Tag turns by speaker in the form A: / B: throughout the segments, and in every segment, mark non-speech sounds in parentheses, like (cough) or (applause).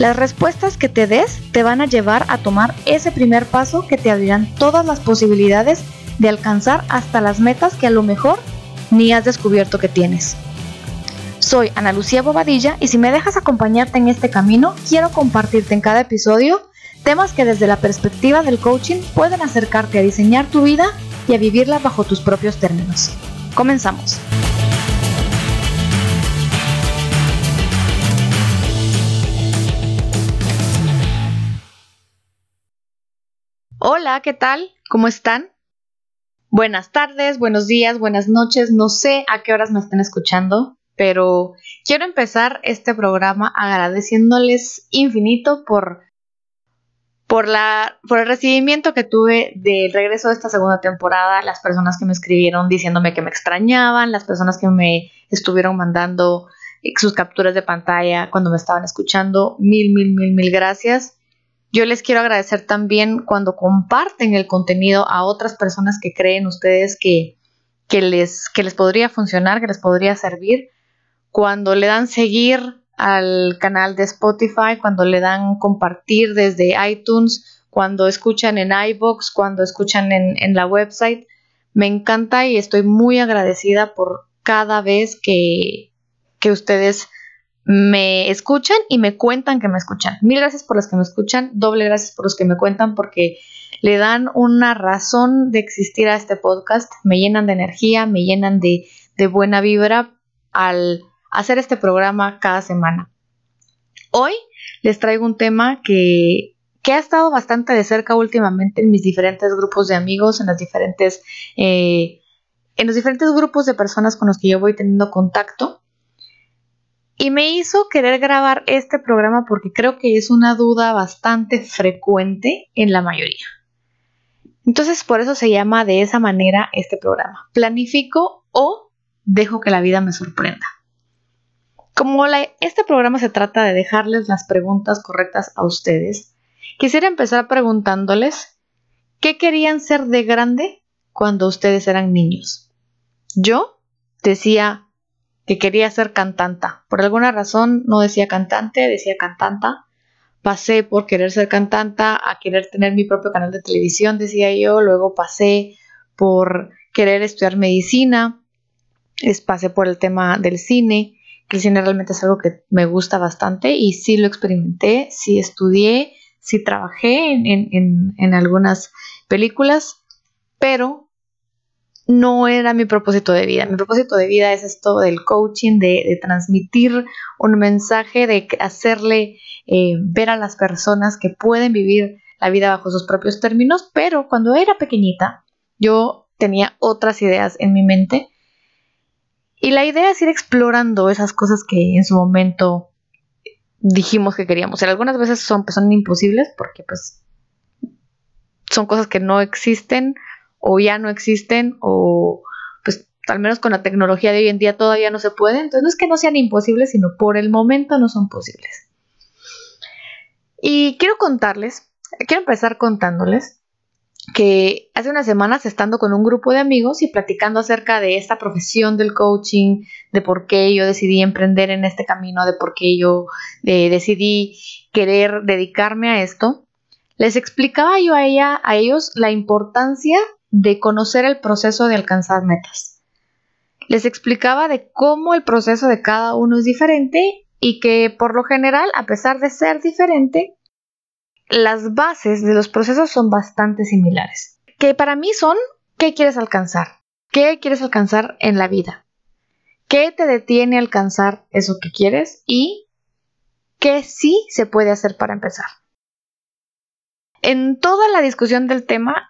A: Las respuestas que te des te van a llevar a tomar ese primer paso que te abrirán todas las posibilidades de alcanzar hasta las metas que a lo mejor ni has descubierto que tienes. Soy Ana Lucía Bobadilla y si me dejas acompañarte en este camino, quiero compartirte en cada episodio temas que desde la perspectiva del coaching pueden acercarte a diseñar tu vida y a vivirla bajo tus propios términos. Comenzamos. Hola, ¿qué tal? ¿Cómo están? Buenas tardes, buenos días, buenas noches. No sé a qué horas me estén escuchando, pero quiero empezar este programa agradeciéndoles infinito por, por, la, por el recibimiento que tuve del regreso de esta segunda temporada, las personas que me escribieron diciéndome que me extrañaban, las personas que me estuvieron mandando sus capturas de pantalla cuando me estaban escuchando. Mil, mil, mil, mil gracias. Yo les quiero agradecer también cuando comparten el contenido a otras personas que creen ustedes que, les, que les podría funcionar, que les podría servir. Cuando le dan seguir al canal de Spotify, cuando le dan compartir desde iTunes, cuando escuchan en iBox, cuando escuchan en, en la website. Me encanta y estoy muy agradecida por cada vez que, que ustedes me escuchan y me cuentan que me escuchan. Mil gracias por los que me escuchan, doble gracias por los que me cuentan porque le dan una razón de existir a este podcast, me llenan de energía, me llenan de, buena vibra al hacer este programa cada semana. Hoy les traigo un tema que, que, ha estado bastante de cerca últimamente en mis diferentes grupos de amigos, en las diferentes, eh, en los diferentes grupos de personas con los que yo voy teniendo contacto. Y me hizo querer grabar este programa porque creo que es una duda bastante frecuente en la mayoría. Entonces por eso se llama de esa manera este programa. Planifico o dejo que la vida me sorprenda. Como este programa se trata de dejarles las preguntas correctas a ustedes, quisiera empezar preguntándoles qué querían ser de grande cuando ustedes eran niños. Yo decía que quería ser cantanta. Por alguna razón no decía cantante, decía cantanta. Pasé por querer ser cantanta a querer tener mi propio canal de televisión, decía yo. Luego pasé por querer estudiar medicina. pasé por el tema del cine, que el cine realmente es algo que me gusta bastante y sí lo experimenté, sí estudié, sí trabajé en, en algunas películas, pero no era mi propósito de vida. Mi propósito de vida es esto del coaching, de, transmitir un mensaje, de hacerle eh, ver a las personas que pueden vivir la vida bajo sus propios términos, pero cuando era pequeñita yo tenía otras ideas en mi mente y la idea es ir explorando esas cosas que en su momento dijimos que queríamos. algunas veces son, pues, son imposibles porque pues son cosas que no existen o ya no existen o pues al menos con la tecnología de hoy en día todavía no se puede. Entonces no es que no sean imposibles, sino por el momento no son posibles. Y quiero contarles, quiero empezar contándoles que hace unas semanas estando con un grupo de amigos y platicando acerca de esta profesión del coaching, de por qué yo decidí emprender en este camino, de por qué yo eh, decidí querer dedicarme a esto, les explicaba yo a ella, a ellos, la importancia de conocer el proceso de alcanzar metas. Les explicaba de cómo el proceso de cada uno es diferente y que por lo general, a pesar de ser diferente, las bases de los procesos son bastante similares. Que para mí son, ¿qué quieres alcanzar? ¿Qué quieres alcanzar en la vida? ¿Qué te detiene a alcanzar eso que quieres? Y qué sí se puede hacer para empezar. En toda la discusión del tema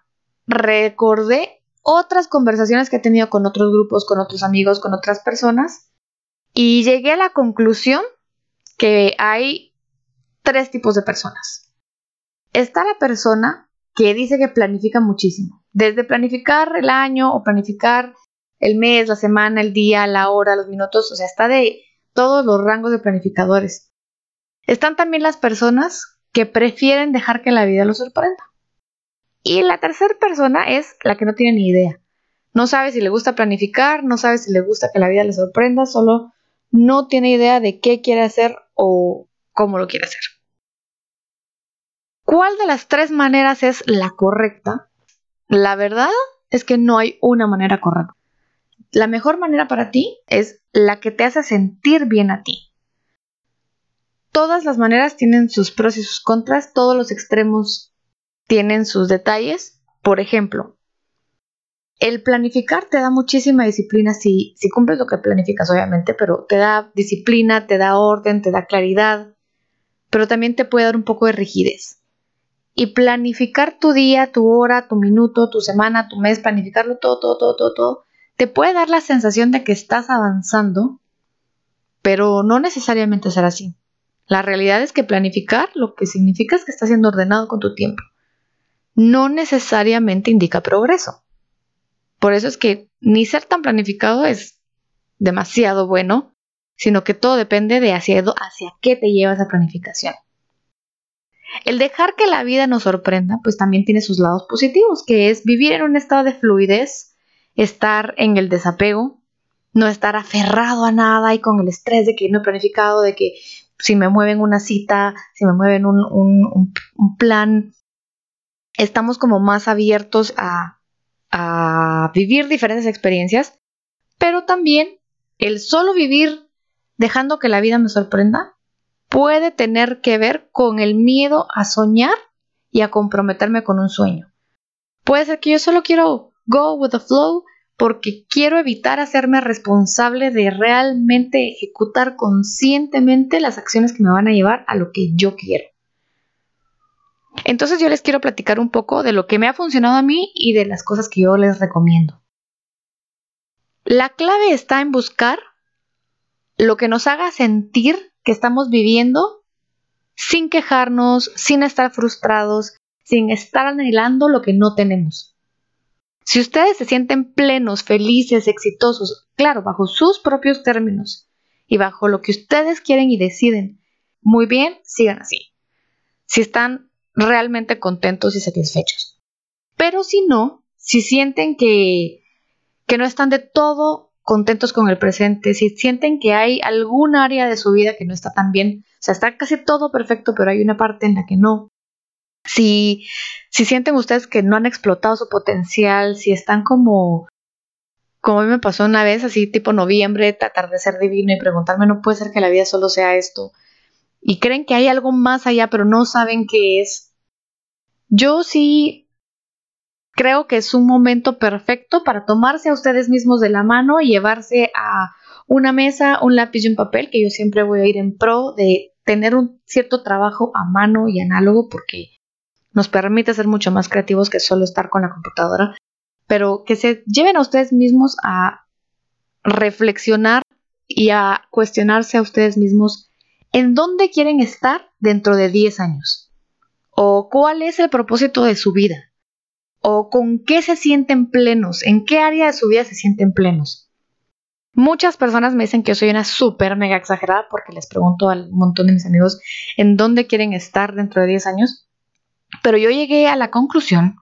A: recordé otras conversaciones que he tenido con otros grupos, con otros amigos, con otras personas, y llegué a la conclusión que hay tres tipos de personas. Está la persona que dice que planifica muchísimo. Desde planificar el año o planificar el mes, la semana, el día, la hora, los minutos, o sea, está de todos los rangos de planificadores. Están también las personas que prefieren dejar que la vida los sorprenda. Y la tercera persona es la que no tiene ni idea. No sabe si le gusta planificar, no sabe si le gusta que la vida le sorprenda, solo no tiene idea de qué quiere hacer o cómo lo quiere hacer. ¿Cuál de las tres maneras es la correcta? La verdad es que no hay una manera correcta. La mejor manera para ti es la que te hace sentir bien a ti. Todas las maneras tienen sus pros y sus contras, todos los extremos tienen sus detalles. Por ejemplo, el planificar te da muchísima disciplina si, si cumples lo que planificas, obviamente, pero te da disciplina, te da orden, te da claridad, pero también te puede dar un poco de rigidez. Y planificar tu día, tu hora, tu minuto, tu semana, tu mes, planificarlo todo, todo, todo, todo, todo, te puede dar la sensación de que estás avanzando, pero no necesariamente será así. La realidad es que planificar lo que significa es que estás siendo ordenado con tu tiempo. No necesariamente indica progreso. Por eso es que ni ser tan planificado es demasiado bueno, sino que todo depende de hacia, hacia qué te lleva esa planificación. El dejar que la vida nos sorprenda, pues también tiene sus lados positivos, que es vivir en un estado de fluidez, estar en el desapego, no estar aferrado a nada y con el estrés de que no he planificado, de que si me mueven una cita, si me mueven un plan, estamos como más abiertos a, a vivir diferentes experiencias, pero también el solo vivir dejando que la vida me sorprenda puede tener que ver con el miedo a soñar y a comprometerme con un sueño. Puede ser que yo solo quiero go with the flow porque quiero evitar hacerme responsable de realmente ejecutar conscientemente las acciones que me van a llevar a lo que yo quiero. Entonces yo les quiero platicar un poco de lo que me ha funcionado a mí y de las cosas que yo les recomiendo. La clave está en buscar lo que nos haga sentir que estamos viviendo sin quejarnos, sin estar frustrados, sin estar anhelando lo que no tenemos. Si ustedes se sienten plenos, felices, exitosos, claro, bajo sus propios términos y bajo lo que ustedes quieren y deciden, muy bien, sigan así. Si están realmente contentos y satisfechos. Pero si no, si sienten que, que no están de todo contentos con el presente, si sienten que hay algún área de su vida que no está tan bien, o sea, está casi todo perfecto, pero hay una parte en la que no. Si, si sienten ustedes que no han explotado su potencial, si están como, como a mí me pasó una vez, así tipo noviembre, tratar de ser divino y preguntarme, no puede ser que la vida solo sea esto y creen que hay algo más allá, pero no saben qué es. Yo sí creo que es un momento perfecto para tomarse a ustedes mismos de la mano y llevarse a una mesa, un lápiz y un papel, que yo siempre voy a ir en pro de tener un cierto trabajo a mano y análogo porque nos permite ser mucho más creativos que solo estar con la computadora, pero que se lleven a ustedes mismos a reflexionar y a cuestionarse a ustedes mismos en dónde quieren estar dentro de 10 años. O cuál es el propósito de su vida. O con qué se sienten plenos. En qué área de su vida se sienten plenos. Muchas personas me dicen que yo soy una súper mega exagerada porque les pregunto al montón de mis amigos en dónde quieren estar dentro de 10 años. Pero yo llegué a la conclusión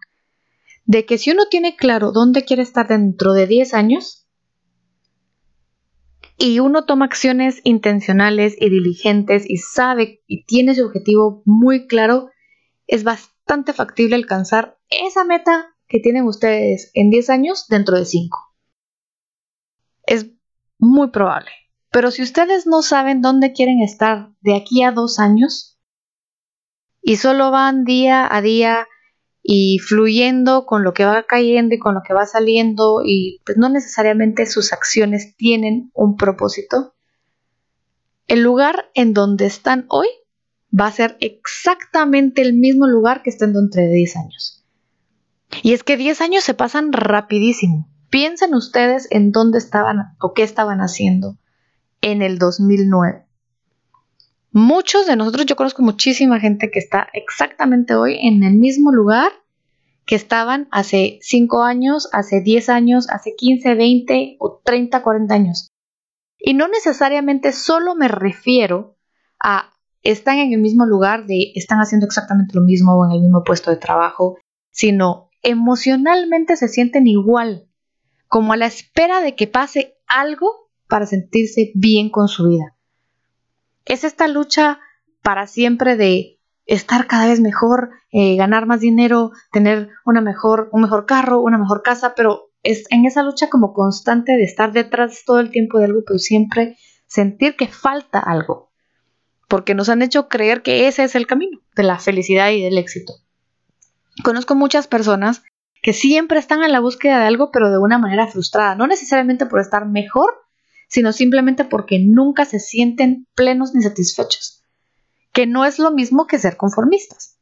A: de que si uno tiene claro dónde quiere estar dentro de 10 años, y uno toma acciones intencionales y diligentes y sabe y tiene su objetivo muy claro, es bastante factible alcanzar esa meta que tienen ustedes en 10 años dentro de 5. Es muy probable. Pero si ustedes no saben dónde quieren estar de aquí a dos años y solo van día a día y fluyendo con lo que va cayendo y con lo que va saliendo y pues no necesariamente sus acciones tienen un propósito, el lugar en donde están hoy va a ser exactamente el mismo lugar que estén dentro de 10 años. Y es que 10 años se pasan rapidísimo. Piensen ustedes en dónde estaban o qué estaban haciendo en el 2009. Muchos de nosotros, yo conozco muchísima gente que está exactamente hoy en el mismo lugar que estaban hace 5 años, hace 10 años, hace 15, 20 o 30, 40 años. Y no necesariamente solo me refiero a están en el mismo lugar de están haciendo exactamente lo mismo o en el mismo puesto de trabajo, sino emocionalmente se sienten igual, como a la espera de que pase algo para sentirse bien con su vida. Es esta lucha para siempre de estar cada vez mejor, eh, ganar más dinero, tener una mejor, un mejor carro, una mejor casa, pero es en esa lucha como constante de estar detrás todo el tiempo de algo, pero siempre sentir que falta algo, porque nos han hecho creer que ese es el camino de la felicidad y del éxito. Conozco muchas personas que siempre están en la búsqueda de algo, pero de una manera frustrada, no necesariamente por estar mejor, sino simplemente porque nunca se sienten plenos ni satisfechos, que no es lo mismo que ser conformistas.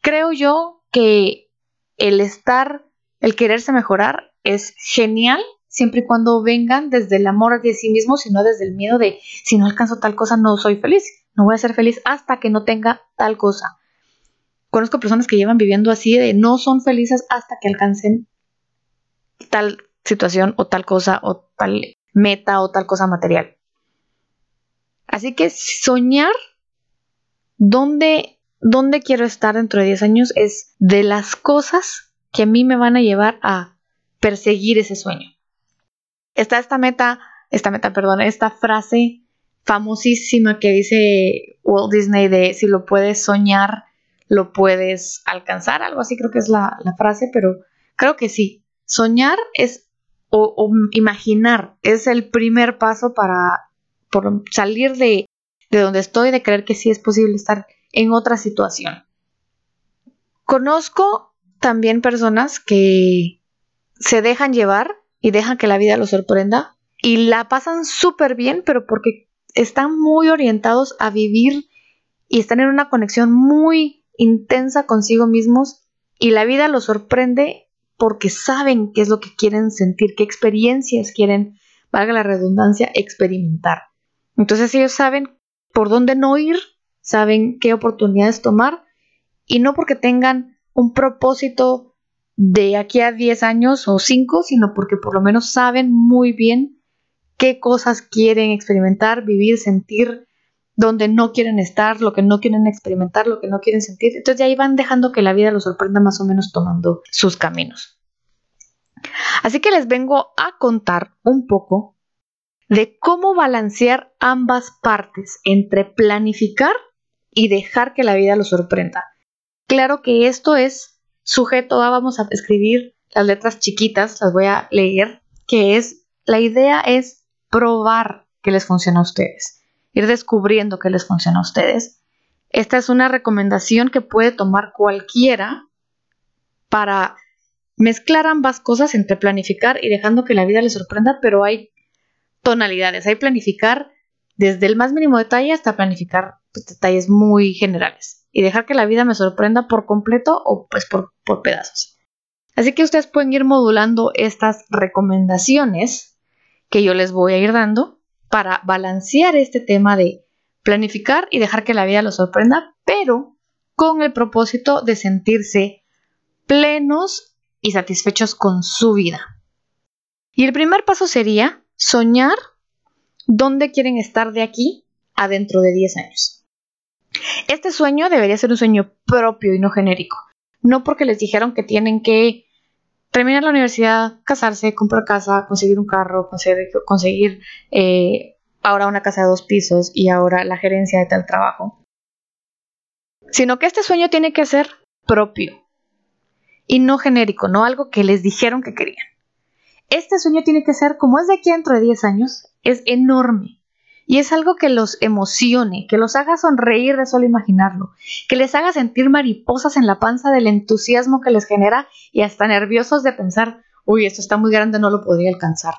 A: Creo yo que el estar, el quererse mejorar es genial siempre y cuando vengan desde el amor de sí mismo, sino desde el miedo de si no alcanzo tal cosa no soy feliz, no voy a ser feliz hasta que no tenga tal cosa. Conozco personas que llevan viviendo así de no son felices hasta que alcancen tal situación o tal cosa o tal meta o tal cosa material. Así que soñar dónde, dónde quiero estar dentro de 10 años es de las cosas que a mí me van a llevar a perseguir ese sueño. Está esta meta, esta meta, perdón, esta frase famosísima que dice Walt Disney de si lo puedes soñar, lo puedes alcanzar, algo así creo que es la, la frase, pero creo que sí. Soñar es o, imaginar es el primer paso para salir de, de donde estoy, de creer que sí es posible estar en otra situación. Conozco también personas que se dejan llevar y dejan que la vida los sorprenda y la pasan súper bien, pero porque están muy orientados a vivir y están en una conexión muy intensa consigo mismos y la vida los sorprende porque saben qué es lo que quieren sentir, qué experiencias quieren, valga la redundancia, experimentar. Entonces ellos saben por dónde no ir, saben qué oportunidades tomar y no porque tengan un propósito de aquí a 10 años o 5, sino porque por lo menos saben muy bien qué cosas quieren experimentar, vivir, sentir, donde no quieren estar, lo que no quieren experimentar, lo que no quieren sentir. Entonces de ahí van dejando que la vida los sorprenda más o menos tomando sus caminos. Así que les vengo a contar un poco de cómo balancear ambas partes entre planificar y dejar que la vida los sorprenda. Claro que esto es sujeto a, vamos a escribir las letras chiquitas, las voy a leer, que es, la idea es probar que les funciona a ustedes ir descubriendo qué les funciona a ustedes. Esta es una recomendación que puede tomar cualquiera para mezclar ambas cosas entre planificar y dejando que la vida les sorprenda, pero hay tonalidades, hay planificar desde el más mínimo detalle hasta planificar detalles muy generales y dejar que la vida me sorprenda por completo o pues por, por pedazos. Así que ustedes pueden ir modulando estas recomendaciones que yo les voy a ir dando para balancear este tema de planificar y dejar que la vida los sorprenda, pero con el propósito de sentirse plenos y satisfechos con su vida. Y el primer paso sería soñar dónde quieren estar de aquí a dentro de 10 años. Este sueño debería ser un sueño propio y no genérico. No porque les dijeron que tienen que terminar la universidad, casarse, comprar casa, conseguir un carro, conseguir, conseguir eh, ahora una casa de dos pisos y ahora la gerencia de tal trabajo. Sino que este sueño tiene que ser propio y no genérico, no algo que les dijeron que querían. Este sueño tiene que ser, como es de aquí dentro de 10 años, es enorme. Y es algo que los emocione, que los haga sonreír de solo imaginarlo, que les haga sentir mariposas en la panza del entusiasmo que les genera y hasta nerviosos de pensar, uy, esto está muy grande, no lo podría alcanzar.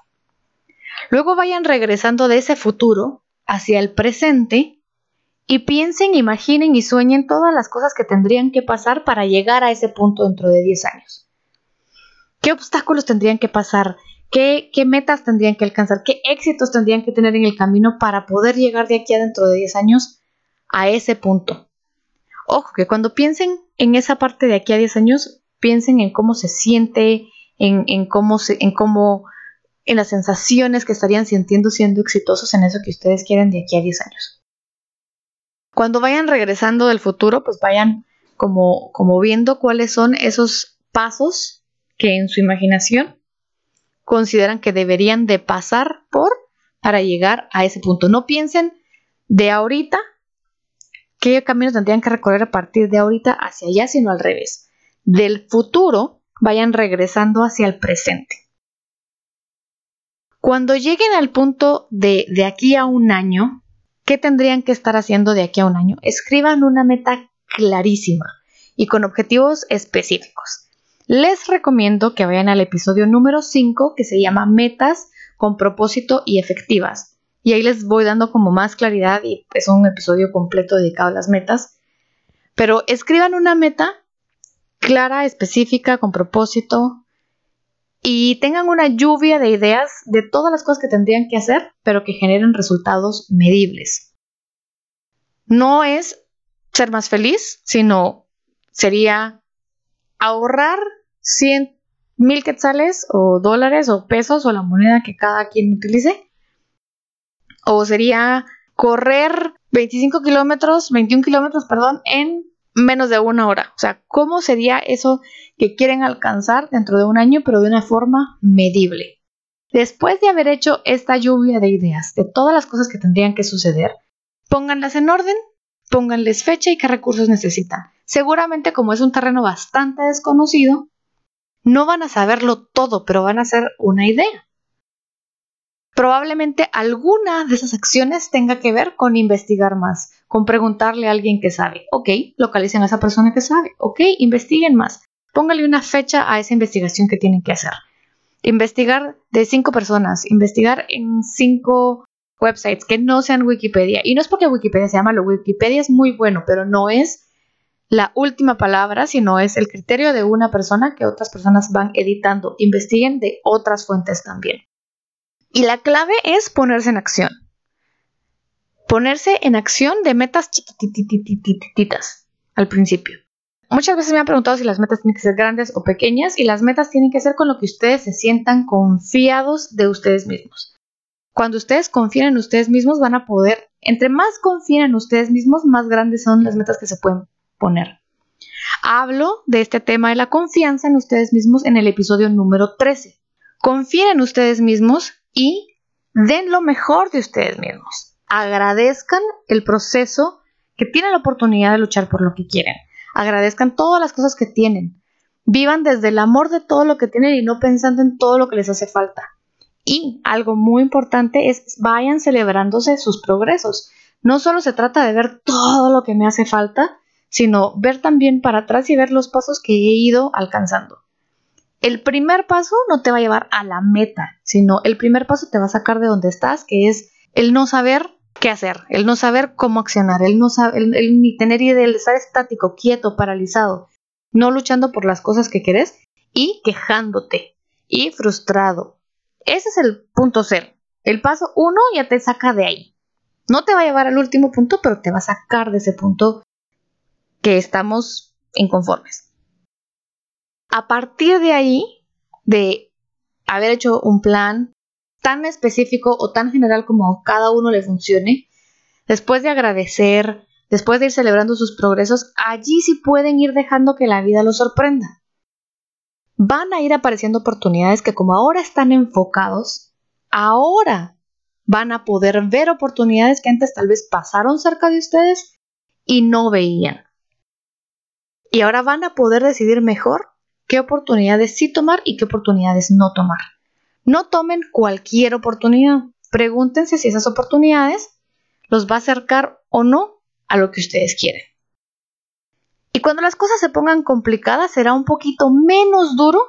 A: Luego vayan regresando de ese futuro hacia el presente y piensen, imaginen y sueñen todas las cosas que tendrían que pasar para llegar a ese punto dentro de 10 años. ¿Qué obstáculos tendrían que pasar? ¿Qué, metas tendrían que alcanzar? ¿Qué éxitos tendrían que tener en el camino para poder llegar de aquí a dentro de 10 años a ese punto? Ojo, que cuando piensen en esa parte de aquí a 10 años, piensen en cómo se siente, en, cómo se, en cómo, en las sensaciones que estarían sintiendo siendo exitosos en eso que ustedes quieren de aquí a 10 años. Cuando vayan regresando del futuro, pues vayan como, como viendo cuáles son esos pasos que en su imaginación consideran que deberían de pasar por para llegar a ese punto. No piensen de ahorita qué caminos tendrían que recorrer a partir de ahorita hacia allá, sino al revés. Del futuro vayan regresando hacia el presente. Cuando lleguen al punto de, de aquí a un año, ¿qué tendrían que estar haciendo de aquí a un año? Escriban una meta clarísima y con objetivos específicos. Les recomiendo que vayan al episodio número 5 que se llama Metas con propósito y efectivas. Y ahí les voy dando como más claridad y es un episodio completo dedicado a las metas. Pero escriban una meta clara, específica, con propósito y tengan una lluvia de ideas de todas las cosas que tendrían que hacer, pero que generen resultados medibles. No es ser más feliz, sino sería ahorrar 100 mil quetzales o dólares o pesos o la moneda que cada quien utilice. O sería correr 25 kilómetros, 21 kilómetros, perdón, en menos de una hora. O sea, ¿cómo sería eso que quieren alcanzar dentro de un año, pero de una forma medible? Después de haber hecho esta lluvia de ideas, de todas las cosas que tendrían que suceder, pónganlas en orden, pónganles fecha y qué recursos necesitan. Seguramente como es un terreno bastante desconocido, no van a saberlo todo, pero van a ser una idea. Probablemente alguna de esas acciones tenga que ver con investigar más, con preguntarle a alguien que sabe. Ok, localicen a esa persona que sabe. Ok, investiguen más. Póngale una fecha a esa investigación que tienen que hacer. Investigar de cinco personas, investigar en cinco websites que no sean Wikipedia. Y no es porque Wikipedia se llama lo Wikipedia es muy bueno, pero no es la última palabra, sino es el criterio de una persona que otras personas van editando. Investiguen de otras fuentes también. Y la clave es ponerse en acción. Ponerse en acción de metas chiquitititas al principio. Muchas veces me han preguntado si las metas tienen que ser grandes o pequeñas y las metas tienen que ser con lo que ustedes se sientan confiados de ustedes mismos. Cuando ustedes confían en ustedes mismos van a poder, entre más confíen en ustedes mismos, más grandes son las metas que se pueden poner. Hablo de este tema de la confianza en ustedes mismos en el episodio número 13. Confíen en ustedes mismos y den lo mejor de ustedes mismos. Agradezcan el proceso que tienen la oportunidad de luchar por lo que quieren. Agradezcan todas las cosas que tienen. Vivan desde el amor de todo lo que tienen y no pensando en todo lo que les hace falta. Y algo muy importante es vayan celebrándose sus progresos. No solo se trata de ver todo lo que me hace falta, sino ver también para atrás y ver los pasos que he ido alcanzando el primer paso no te va a llevar a la meta, sino el primer paso te va a sacar de donde estás, que es el no saber qué hacer, el no saber cómo accionar, el no saber, ni tener idea, el estar estático, quieto, paralizado, no luchando por las cosas que querés y quejándote y frustrado. Ese es el punto cero. El paso uno ya te saca de ahí. No te va a llevar al último punto, pero te va a sacar de ese punto que estamos inconformes. A partir de ahí, de haber hecho un plan tan específico o tan general como a cada uno le funcione, después de agradecer, después de ir celebrando sus progresos, allí sí pueden ir dejando que la vida los sorprenda. Van a ir apareciendo oportunidades que como ahora están enfocados, ahora van a poder ver oportunidades que antes tal vez pasaron cerca de ustedes y no veían. Y ahora van a poder decidir mejor qué oportunidades sí tomar y qué oportunidades no tomar. No tomen cualquier oportunidad. Pregúntense si esas oportunidades los va a acercar o no a lo que ustedes quieren. Y cuando las cosas se pongan complicadas será un poquito menos duro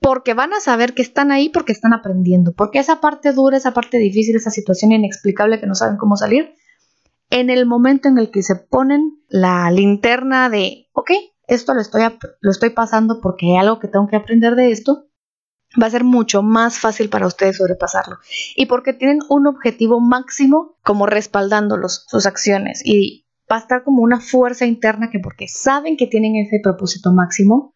A: porque van a saber que están ahí porque están aprendiendo, porque esa parte dura, esa parte difícil, esa situación inexplicable que no saben cómo salir, en el momento en el que se ponen la linterna de, ok, esto lo estoy, lo estoy pasando porque hay algo que tengo que aprender de esto, va a ser mucho más fácil para ustedes sobrepasarlo. Y porque tienen un objetivo máximo como respaldándolos, sus acciones. Y va a estar como una fuerza interna que porque saben que tienen ese propósito máximo,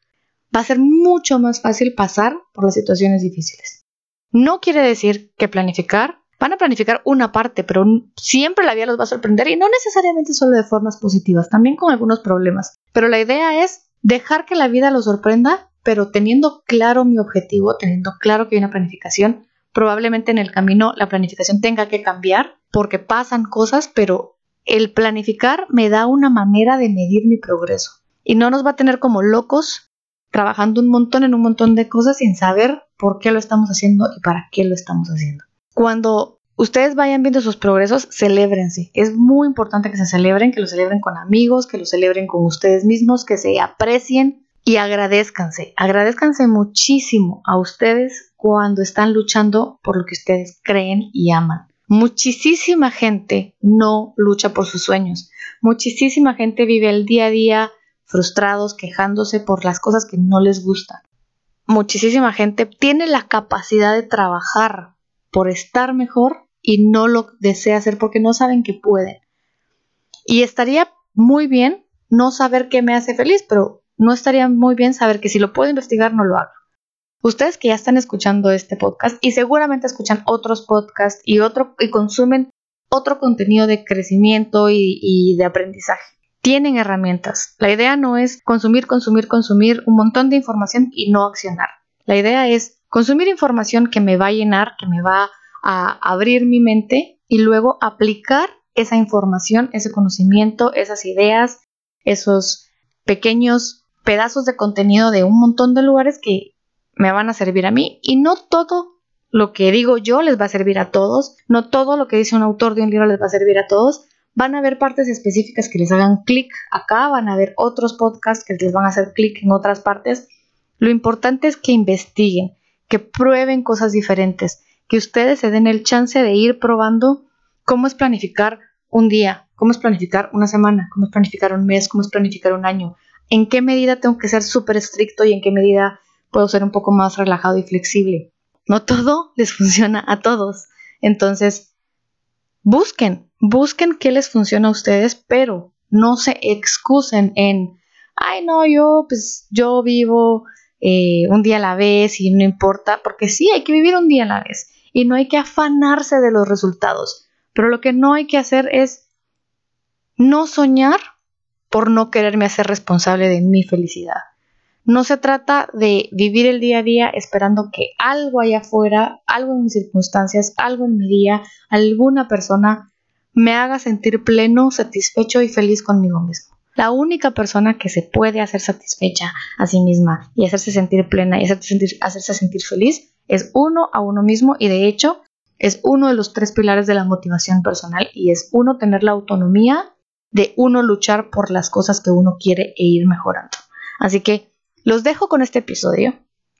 A: va a ser mucho más fácil pasar por las situaciones difíciles. No quiere decir que planificar, van a planificar una parte, pero siempre la vida los va a sorprender y no necesariamente solo de formas positivas, también con algunos problemas. Pero la idea es dejar que la vida los sorprenda, pero teniendo claro mi objetivo, teniendo claro que hay una planificación, probablemente en el camino la planificación tenga que cambiar porque pasan cosas, pero el planificar me da una manera de medir mi progreso y no nos va a tener como locos trabajando un montón en un montón de cosas sin saber por qué lo estamos haciendo y para qué lo estamos haciendo. Cuando ustedes vayan viendo sus progresos, celébrense. Es muy importante que se celebren, que lo celebren con amigos, que lo celebren con ustedes mismos, que se aprecien y agradezcanse. Agradezcanse muchísimo a ustedes cuando están luchando por lo que ustedes creen y aman. Muchísima gente no lucha por sus sueños. Muchísima gente vive el día a día frustrados, quejándose por las cosas que no les gustan. Muchísima gente tiene la capacidad de trabajar por estar mejor y no lo desea hacer porque no saben que pueden. Y estaría muy bien no saber qué me hace feliz, pero no estaría muy bien saber que si lo puedo investigar no lo hago. Ustedes que ya están escuchando este podcast y seguramente escuchan otros podcasts y, otro, y consumen otro contenido de crecimiento y, y de aprendizaje. Tienen herramientas. La idea no es consumir, consumir, consumir un montón de información y no accionar. La idea es consumir información que me va a llenar, que me va a abrir mi mente y luego aplicar esa información, ese conocimiento, esas ideas, esos pequeños pedazos de contenido de un montón de lugares que me van a servir a mí y no todo lo que digo yo les va a servir a todos, no todo lo que dice un autor de un libro les va a servir a todos, van a haber partes específicas que les hagan clic acá, van a haber otros podcasts que les van a hacer clic en otras partes. Lo importante es que investiguen, que prueben cosas diferentes, que ustedes se den el chance de ir probando cómo es planificar un día, cómo es planificar una semana, cómo es planificar un mes, cómo es planificar un año, en qué medida tengo que ser súper estricto y en qué medida puedo ser un poco más relajado y flexible. No todo (laughs) les funciona a todos. Entonces, busquen, busquen qué les funciona a ustedes, pero no se excusen en, ay, no, yo, pues, yo vivo eh, un día a la vez y no importa, porque sí, hay que vivir un día a la vez y no hay que afanarse de los resultados. Pero lo que no hay que hacer es no soñar por no quererme hacer responsable de mi felicidad. No se trata de vivir el día a día esperando que algo allá afuera, algo en mis circunstancias, algo en mi día, alguna persona me haga sentir pleno, satisfecho y feliz conmigo mismo. La única persona que se puede hacer satisfecha a sí misma y hacerse sentir plena y hacerse sentir, hacerse sentir feliz es uno a uno mismo y de hecho es uno de los tres pilares de la motivación personal y es uno tener la autonomía de uno luchar por las cosas que uno quiere e ir mejorando. Así que los dejo con este episodio.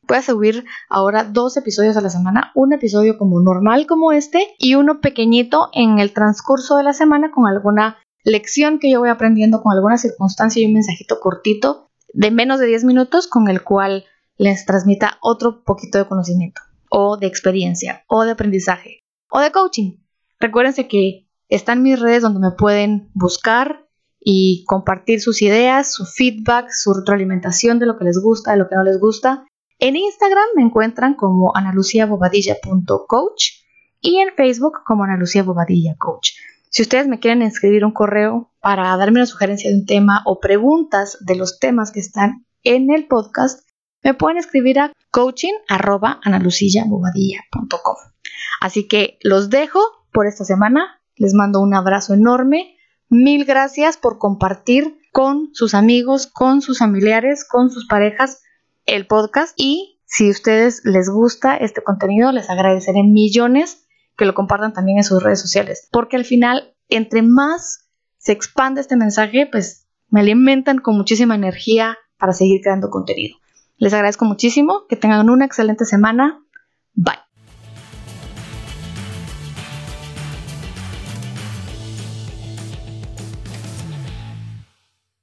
A: A subir ahora dos episodios a la semana, un episodio como normal como este y uno pequeñito en el transcurso de la semana con alguna lección que yo voy aprendiendo, con alguna circunstancia y un mensajito cortito de menos de 10 minutos con el cual les transmita otro poquito de conocimiento o de experiencia o de aprendizaje o de coaching. Recuérdense que están mis redes donde me pueden buscar y compartir sus ideas, su feedback, su retroalimentación de lo que les gusta, de lo que no les gusta. En Instagram me encuentran como analuciabobadilla.coach y en Facebook como Ana Bobadilla Coach. Si ustedes me quieren escribir un correo para darme una sugerencia de un tema o preguntas de los temas que están en el podcast, me pueden escribir a coaching.analucillabobadilla.com. Así que los dejo por esta semana. Les mando un abrazo enorme Mil gracias por compartir con sus amigos, con sus familiares, con sus parejas el podcast y si a ustedes les gusta este contenido, les agradeceré millones que lo compartan también en sus redes sociales, porque al final, entre más se expande este mensaje, pues me alimentan con muchísima energía para seguir creando contenido. Les agradezco muchísimo, que tengan una excelente semana. Bye.